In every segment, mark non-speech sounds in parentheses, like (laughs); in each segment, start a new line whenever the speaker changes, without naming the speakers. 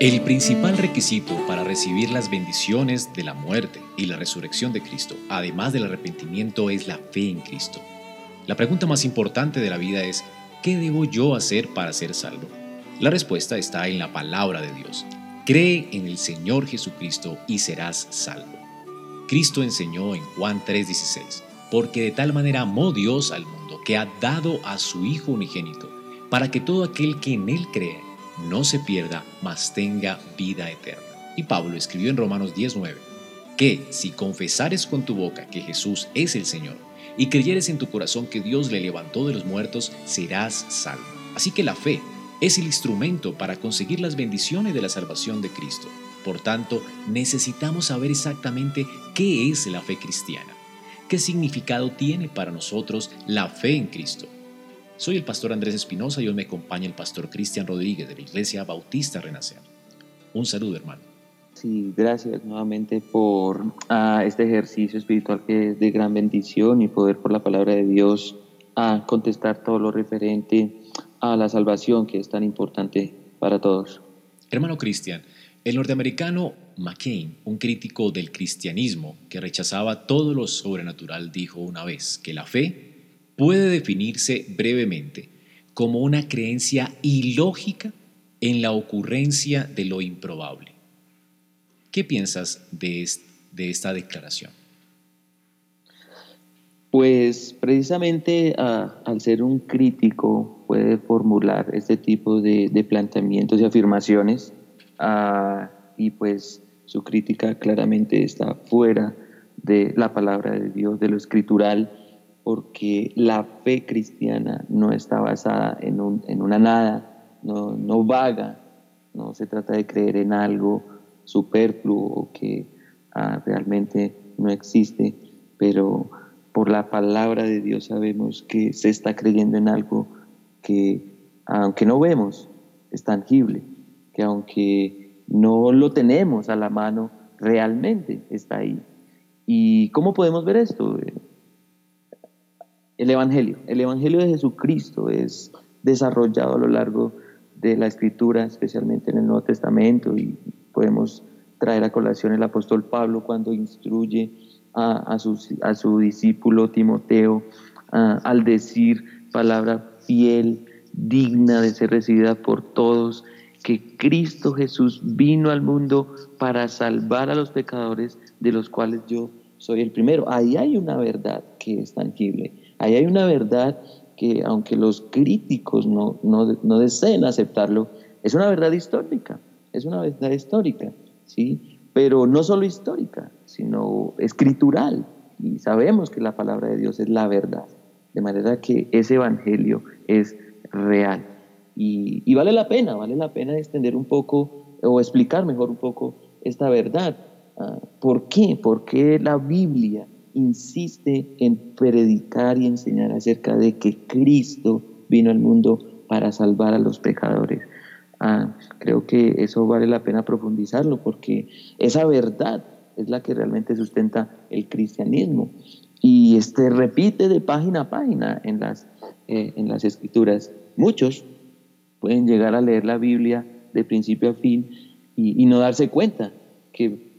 El principal requisito para recibir las bendiciones de la muerte y la resurrección de Cristo, además del arrepentimiento, es la fe en Cristo. La pregunta más importante de la vida es, ¿qué debo yo hacer para ser salvo? La respuesta está en la palabra de Dios. Cree en el Señor Jesucristo y serás salvo. Cristo enseñó en Juan 3:16, porque de tal manera amó Dios al mundo que ha dado a su Hijo unigénito, para que todo aquel que en Él cree no se pierda, mas tenga vida eterna. Y Pablo escribió en Romanos 19, que si confesares con tu boca que Jesús es el Señor y creyeres en tu corazón que Dios le levantó de los muertos, serás salvo. Así que la fe es el instrumento para conseguir las bendiciones de la salvación de Cristo. Por tanto, necesitamos saber exactamente qué es la fe cristiana, qué significado tiene para nosotros la fe en Cristo soy el pastor Andrés Espinosa y hoy me acompaña el pastor Cristian Rodríguez de la Iglesia Bautista Renacer. Un saludo, hermano.
Sí, gracias nuevamente por ah, este ejercicio espiritual que es de gran bendición y poder por la palabra de Dios a ah, contestar todo lo referente a la salvación que es tan importante para todos.
Hermano Cristian, el norteamericano McCain, un crítico del cristianismo que rechazaba todo lo sobrenatural, dijo una vez que la fe puede definirse brevemente como una creencia ilógica en la ocurrencia de lo improbable. ¿Qué piensas de, esta declaración?
Pues precisamente al ser un crítico puede formular este tipo de, planteamientos y afirmaciones y pues su crítica claramente está fuera de la palabra de Dios, de lo escritural porque la fe cristiana no está basada en, una nada, no, vaga, no se trata de creer en algo superfluo o que ah, realmente no existe, pero por la palabra de Dios sabemos que se está creyendo en algo que, aunque no vemos, es tangible, que aunque no lo tenemos a la mano, realmente está ahí. ¿Y cómo podemos ver esto? El Evangelio. El Evangelio de Jesucristo es desarrollado a lo largo de la Escritura, especialmente en el Nuevo Testamento, y podemos traer a colación el apóstol Pablo cuando instruye a, su, discípulo Timoteo al decir palabra fiel, digna de ser recibida por todos, que Cristo Jesús vino al mundo para salvar a los pecadores, de los cuales yo soy el primero. Ahí hay una verdad que es tangible. Ahí hay una verdad que aunque los críticos no, no, deseen aceptarlo, es una verdad histórica, es una verdad histórica, ¿sí? Pero no solo histórica, sino escritural. Y sabemos que la palabra de Dios es la verdad. De manera que ese evangelio es real. Y, vale la pena, vale la pena extender un poco o explicar mejor un poco esta verdad. Ah, ¿Por qué? Porque la Biblia insiste en predicar y enseñar acerca de que Cristo vino al mundo para salvar a los pecadores. Ah, creo que eso vale la pena profundizarlo porque esa verdad es la que realmente sustenta el cristianismo y este repite de página a página en las, eh, en las escrituras. Muchos pueden llegar a leer la Biblia de principio a fin y, y no darse cuenta que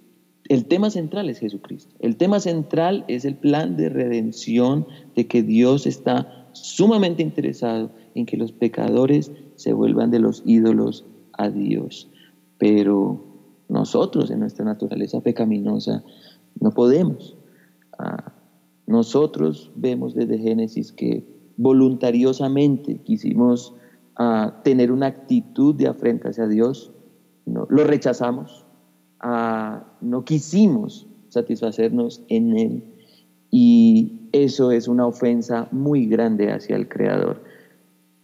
el tema central es Jesucristo. El tema central es el plan de redención de que Dios está sumamente interesado en que los pecadores se vuelvan de los ídolos a Dios. Pero nosotros en nuestra naturaleza pecaminosa no podemos. Ah, nosotros vemos desde Génesis que voluntariosamente quisimos ah, tener una actitud de afrenta hacia Dios, no, lo rechazamos, no quisimos satisfacernos en Él y eso es una ofensa muy grande hacia el Creador.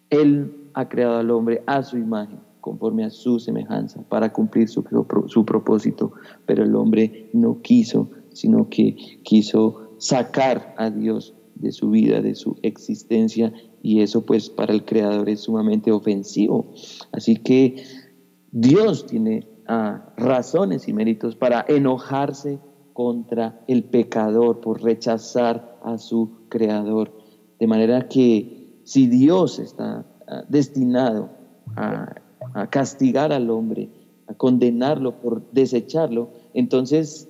Él ha creado al hombre a su imagen, conforme a su semejanza, para cumplir su, su propósito, pero el hombre no quiso, sino que quiso sacar a Dios de su vida, de su existencia, y eso pues para el Creador es sumamente ofensivo. Así que Dios tiene razones y méritos para enojarse contra el pecador por rechazar a su Creador. De manera que si Dios está ah, destinado a, a castigar al hombre, a condenarlo por desecharlo, entonces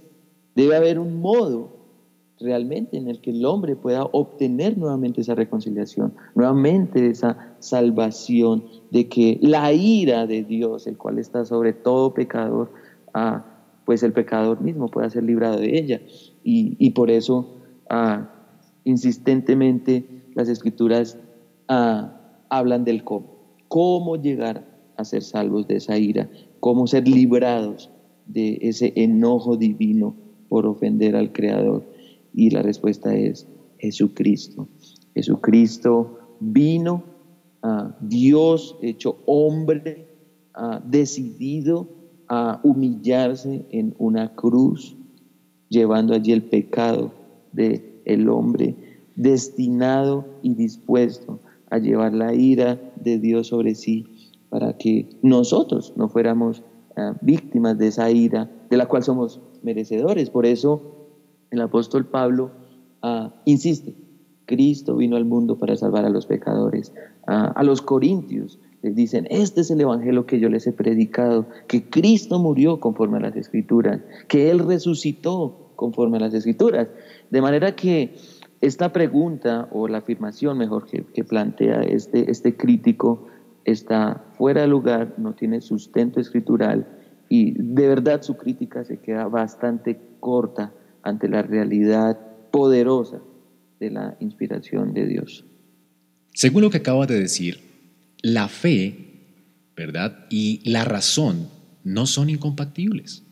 debe haber un modo realmente en el que el hombre pueda obtener nuevamente esa reconciliación, nuevamente esa salvación, de que la ira de Dios, el cual está sobre todo pecador, ah, pues el pecador mismo pueda ser librado de ella. Y, por eso ah, insistentemente las escrituras ah, hablan del cómo, cómo llegar a ser salvos de esa ira, cómo ser librados de ese enojo divino por ofender al Creador. Y la respuesta es Jesucristo. Jesucristo vino, a Dios hecho hombre, decidido a humillarse en una cruz, llevando allí el pecado del el hombre, destinado y dispuesto a llevar la ira de Dios sobre sí para que nosotros no fuéramos ah, víctimas de esa ira de la cual somos merecedores. Por eso el apóstol Pablo ah, insiste, Cristo vino al mundo para salvar a los pecadores. Ah, a los corintios les dicen, este es el evangelio que yo les he predicado, que Cristo murió conforme a las escrituras, que Él resucitó conforme a las escrituras. De manera que esta pregunta, o la afirmación mejor que, plantea este, este crítico, está fuera de lugar, no tiene sustento escritural y de verdad su crítica se queda bastante corta ante la realidad poderosa de la inspiración de Dios.
Según lo que acabas de decir, la fe, ¿verdad? Y la razón no son incompatibles.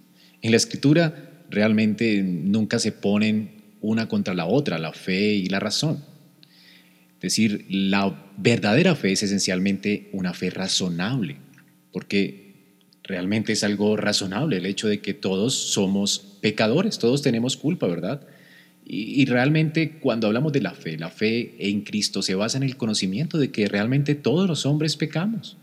En la escritura realmente nunca se ponen una contra la otra, la fe y la razón. Es decir, la verdadera fe es esencialmente una fe razonable, porque realmente es algo razonable el hecho de que todos somos pecadores, todos tenemos culpa, ¿verdad? Y, realmente cuando hablamos de la fe, la fe en Cristo se basa en el conocimiento de que realmente todos los hombres pecamos.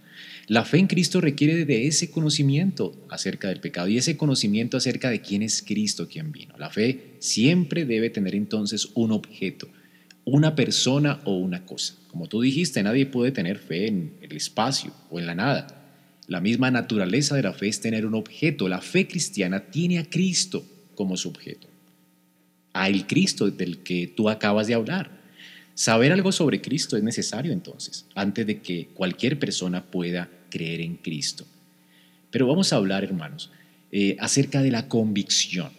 La fe en Cristo requiere de ese conocimiento acerca del pecado y ese conocimiento acerca de quién es Cristo quien vino. La fe siempre debe tener entonces un objeto, una persona o una cosa. Como tú dijiste, nadie puede tener fe en el espacio o en la nada. La misma naturaleza de la fe es tener un objeto. La fe cristiana tiene a Cristo como su objeto. A el Cristo del que tú acabas de hablar. Saber algo sobre Cristo es necesario entonces, antes de que cualquier persona pueda creer en Cristo. Pero vamos a hablar, hermanos, eh, acerca de la convicción.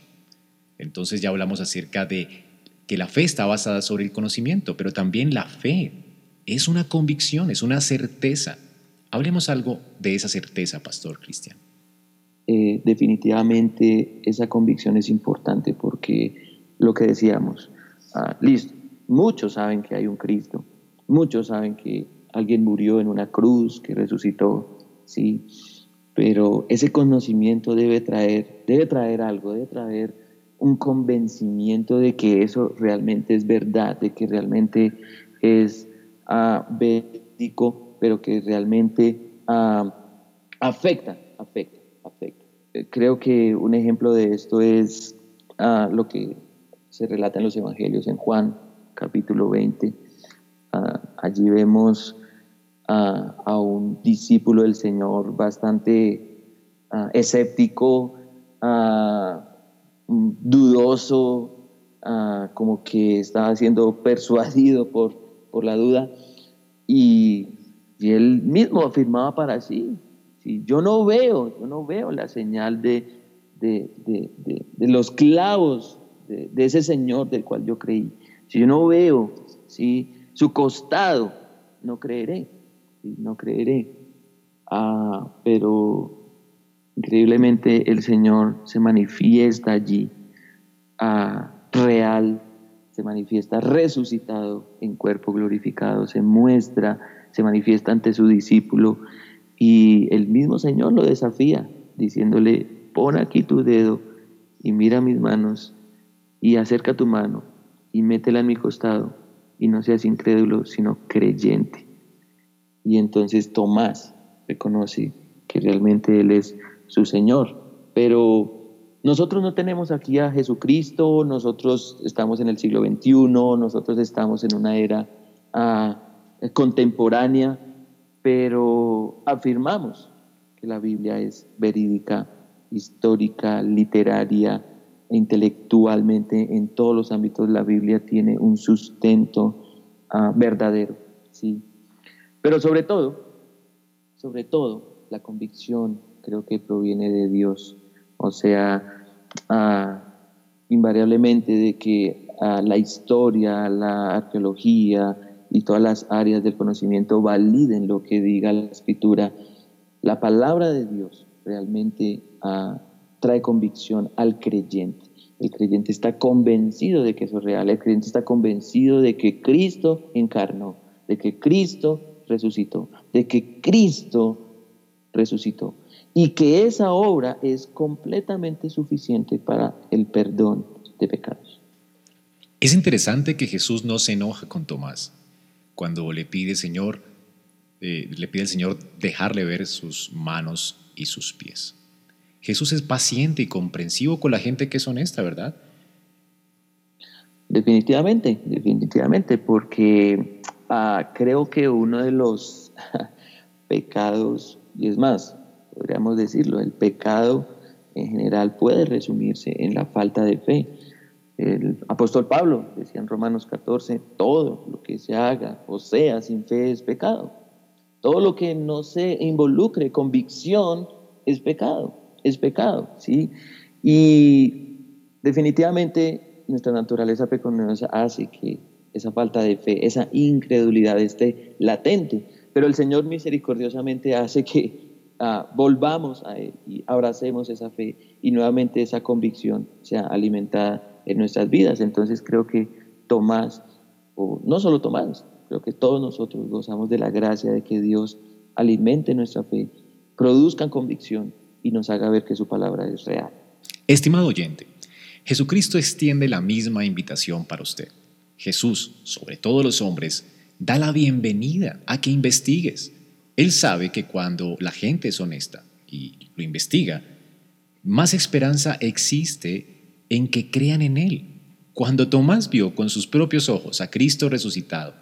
Entonces ya hablamos acerca de que la fe está basada sobre el conocimiento, pero también la fe es una convicción, es una certeza. Hablemos algo de esa certeza, Pastor Cristian.
Eh, definitivamente esa convicción es importante porque lo que decíamos, ah, listo, muchos saben que hay un Cristo, muchos saben que alguien murió en una cruz, que resucitó, sí, pero ese conocimiento debe traer, debe traer algo, debe traer un convencimiento de que eso realmente es verdad, de que realmente es uh, pero que realmente afecta, afecta, afecta. Eh, creo que un ejemplo de esto es ah, lo que se relata en los Evangelios, en Juan capítulo 20. Ah, allí vemos a un discípulo del Señor bastante escéptico, dudoso, como que estaba siendo (laughs) persuadido por, por la duda. Y y él mismo afirmaba para sí, si yo no veo, yo no veo la señal de, de, los clavos de, ese Señor del cual yo creí. Si yo no veo ¿sí? su costado, no creeré, no creeré. Ah, pero increíblemente el Señor se manifiesta allí, ah, real, se manifiesta resucitado en cuerpo glorificado, se muestra, se manifiesta ante su discípulo y el mismo Señor lo desafía, diciéndole, pon aquí tu dedo y mira mis manos y acerca tu mano y métela en mi costado y no seas incrédulo, sino creyente. Y entonces Tomás reconoce que realmente Él es su Señor. Pero nosotros no tenemos aquí a Jesucristo, nosotros estamos en el siglo XXI, nosotros estamos en una era ah, contemporánea, pero afirmamos que la Biblia es verídica, histórica, literaria, e intelectualmente, en todos los ámbitos la Biblia tiene un sustento ah, verdadero. ¿sí? Pero sobre todo, sobre todo, la convicción creo que proviene de Dios. O sea, ah, invariablemente de que ah, la historia, la arqueología y todas las áreas del conocimiento validen lo que diga la escritura. La palabra de Dios realmente trae convicción al creyente. El creyente está convencido de que eso es real, el creyente está convencido de que Cristo encarnó, de que Cristo resucitó, de que Cristo resucitó y que esa obra es completamente suficiente para el perdón de pecados.
Es interesante que Jesús no se enoja con Tomás cuando le pide, Señor, eh, le pide al Señor dejarle ver sus manos y sus pies. Jesús es paciente y comprensivo con la gente que es honesta, ¿verdad?
Definitivamente, definitivamente, porque Ah, creo que uno de los (laughs) pecados, y es más, podríamos decirlo, el pecado en general puede resumirse en la falta de fe. El apóstol Pablo decía en Romanos 14, todo lo que se haga o sea sin fe es pecado. Todo lo que no se involucre convicción es pecado, es pecado, ¿sí? Y definitivamente nuestra naturaleza pecaminosa hace que esa falta de fe, esa incredulidad esté latente. Pero el Señor misericordiosamente hace que ah, volvamos a Él y abracemos esa fe y nuevamente esa convicción sea alimentada en nuestras vidas. Entonces creo que Tomás, o no solo Tomás, creo que todos nosotros gozamos de la gracia de que Dios alimente nuestra fe, produzca convicción y nos haga ver que su palabra es real.
Estimado oyente, Jesucristo extiende la misma invitación para usted. Jesús, sobre todos los hombres, da la bienvenida a que investigues. Él sabe que cuando la gente es honesta y lo investiga, más esperanza existe en que crean en Él. Cuando Tomás vio con sus propios ojos a Cristo resucitado,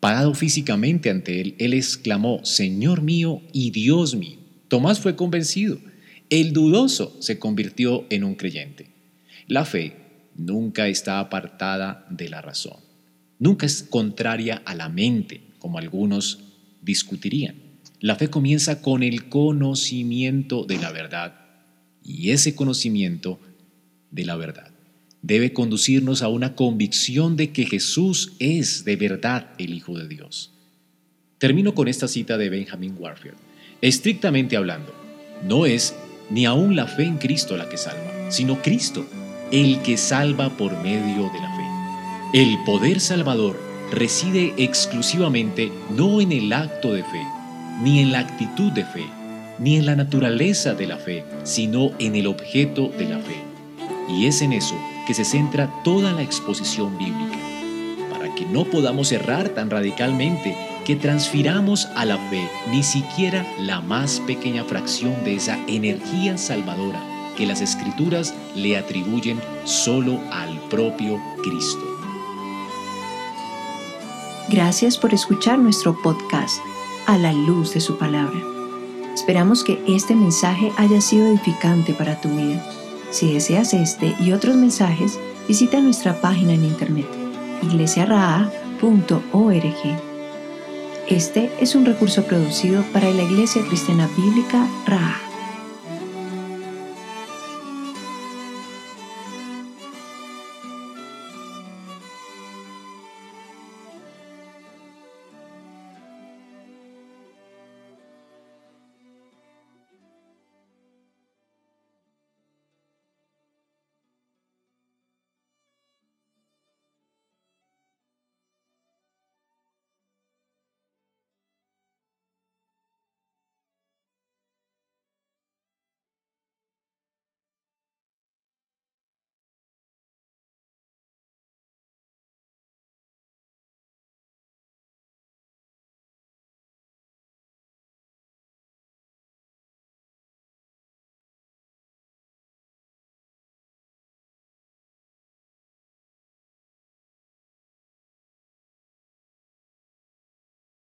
parado físicamente ante Él, Él exclamó, Señor mío y Dios mío. Tomás fue convencido. El dudoso se convirtió en un creyente. La fe nunca está apartada de la razón. Nunca es contraria a la mente, como algunos discutirían. La fe comienza con el conocimiento de la verdad y ese conocimiento de la verdad debe conducirnos a una convicción de que Jesús es de verdad el Hijo de Dios. Termino con esta cita de Benjamin Warfield. Estrictamente hablando, no es ni aún la fe en Cristo la que salva, sino Cristo el que salva por medio de la fe. El poder salvador reside exclusivamente no en el acto de fe, ni en la actitud de fe, ni en la naturaleza de la fe, sino en el objeto de la fe. Y es en eso que se centra toda la exposición bíblica, para que no podamos errar tan radicalmente que transfiramos a la fe ni siquiera la más pequeña fracción de esa energía salvadora que las escrituras le atribuyen solo al propio Cristo.
Gracias por escuchar nuestro podcast a la luz de su palabra. Esperamos que este mensaje haya sido edificante para tu vida. Si deseas este y otros mensajes, visita nuestra página en internet iglesiaraa.org. Este es un recurso producido para la Iglesia Cristiana Bíblica Raha.